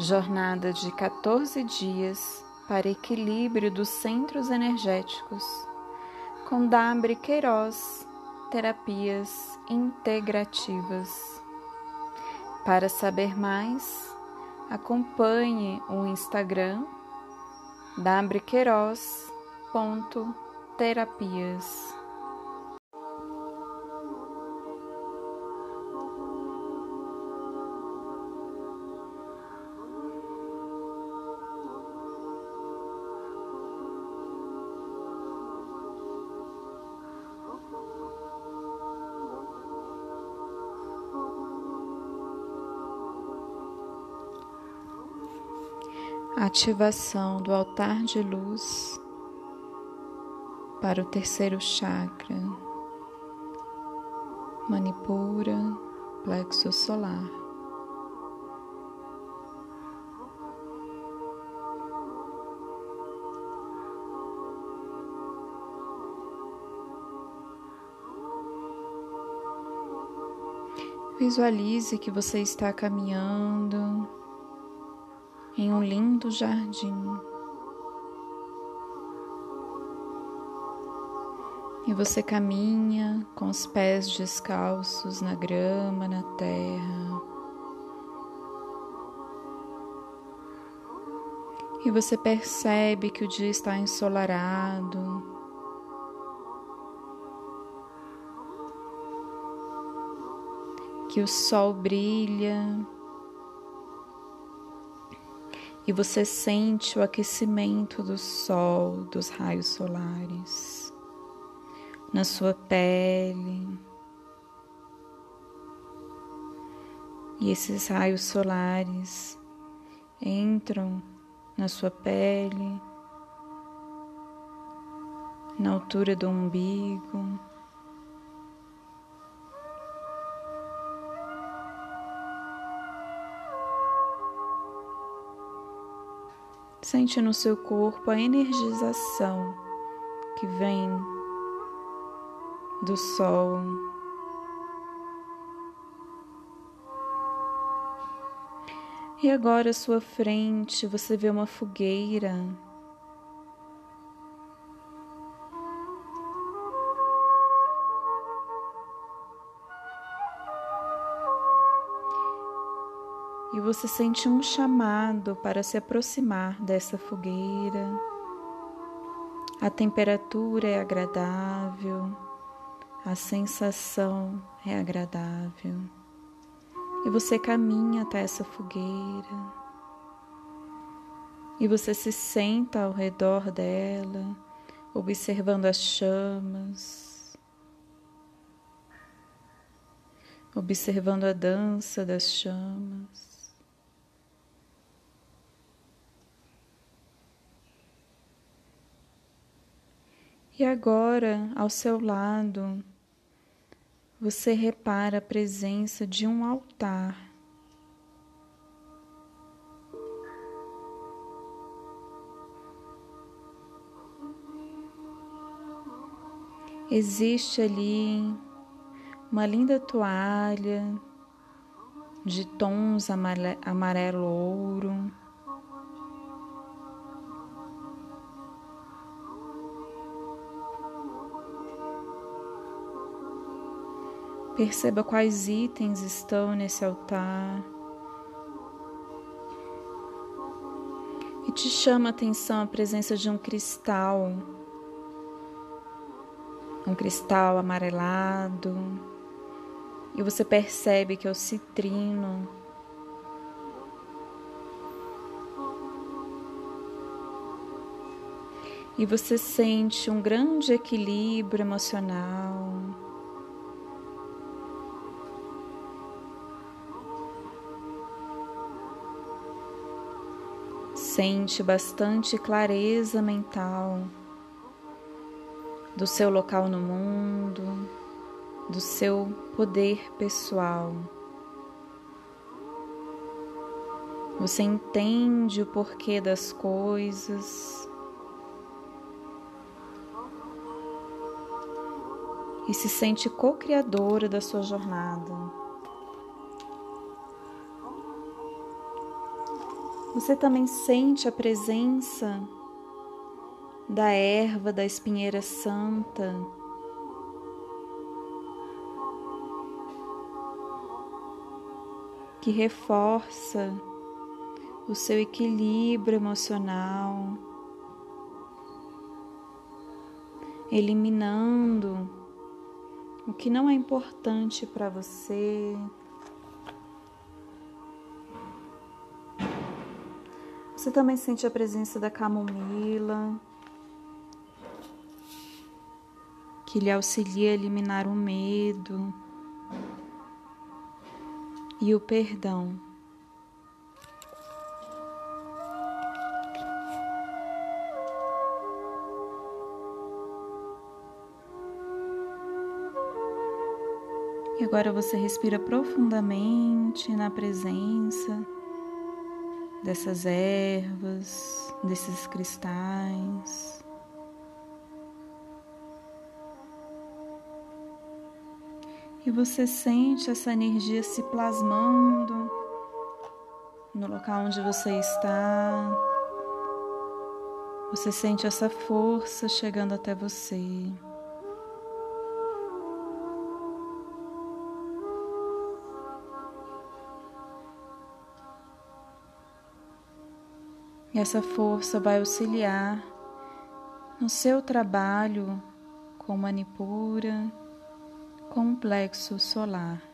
Jornada de 14 dias para equilíbrio dos centros energéticos, com Dabre Queiroz, Terapias Integrativas. Para saber mais, acompanhe o Instagram dabrequeiroz.terapias. Ativação do altar de luz para o terceiro chakra, Manipura, plexo solar. Visualize que você está caminhando em um lindo jardim. E você caminha com os pés descalços na grama, na terra. E você percebe que o dia está ensolarado. Que o sol brilha e você sente o aquecimento do sol, dos raios solares na sua pele. E esses raios solares entram na sua pele, na altura do umbigo. Sente no seu corpo a energização que vem do sol. E agora à sua frente você vê uma fogueira. E você sente um chamado para se aproximar dessa fogueira. A temperatura é agradável, a sensação é agradável. E você caminha até essa fogueira. E você se senta ao redor dela, observando as chamas, observando a dança das chamas. E agora, ao seu lado, você repara a presença de um altar. Existe ali uma linda toalha de tons amarelo-ouro. Perceba quais itens estão nesse altar. E te chama a atenção a presença de um cristal, um cristal amarelado, e você percebe que é o citrino. E você sente um grande equilíbrio emocional. Sente bastante clareza mental do seu local no mundo, do seu poder pessoal. Você entende o porquê das coisas e se sente co-criadora da sua jornada. Você também sente a presença da erva da espinheira santa. Que reforça o seu equilíbrio emocional, eliminando o que não é importante para você. Você também sente a presença da camomila, que lhe auxilia a eliminar o medo e o perdão. E agora você respira profundamente na presença dessas ervas, desses cristais. E você sente essa energia se plasmando no local onde você está. Você sente essa força chegando até você. Essa força vai auxiliar no seu trabalho com manipura, com o plexo solar.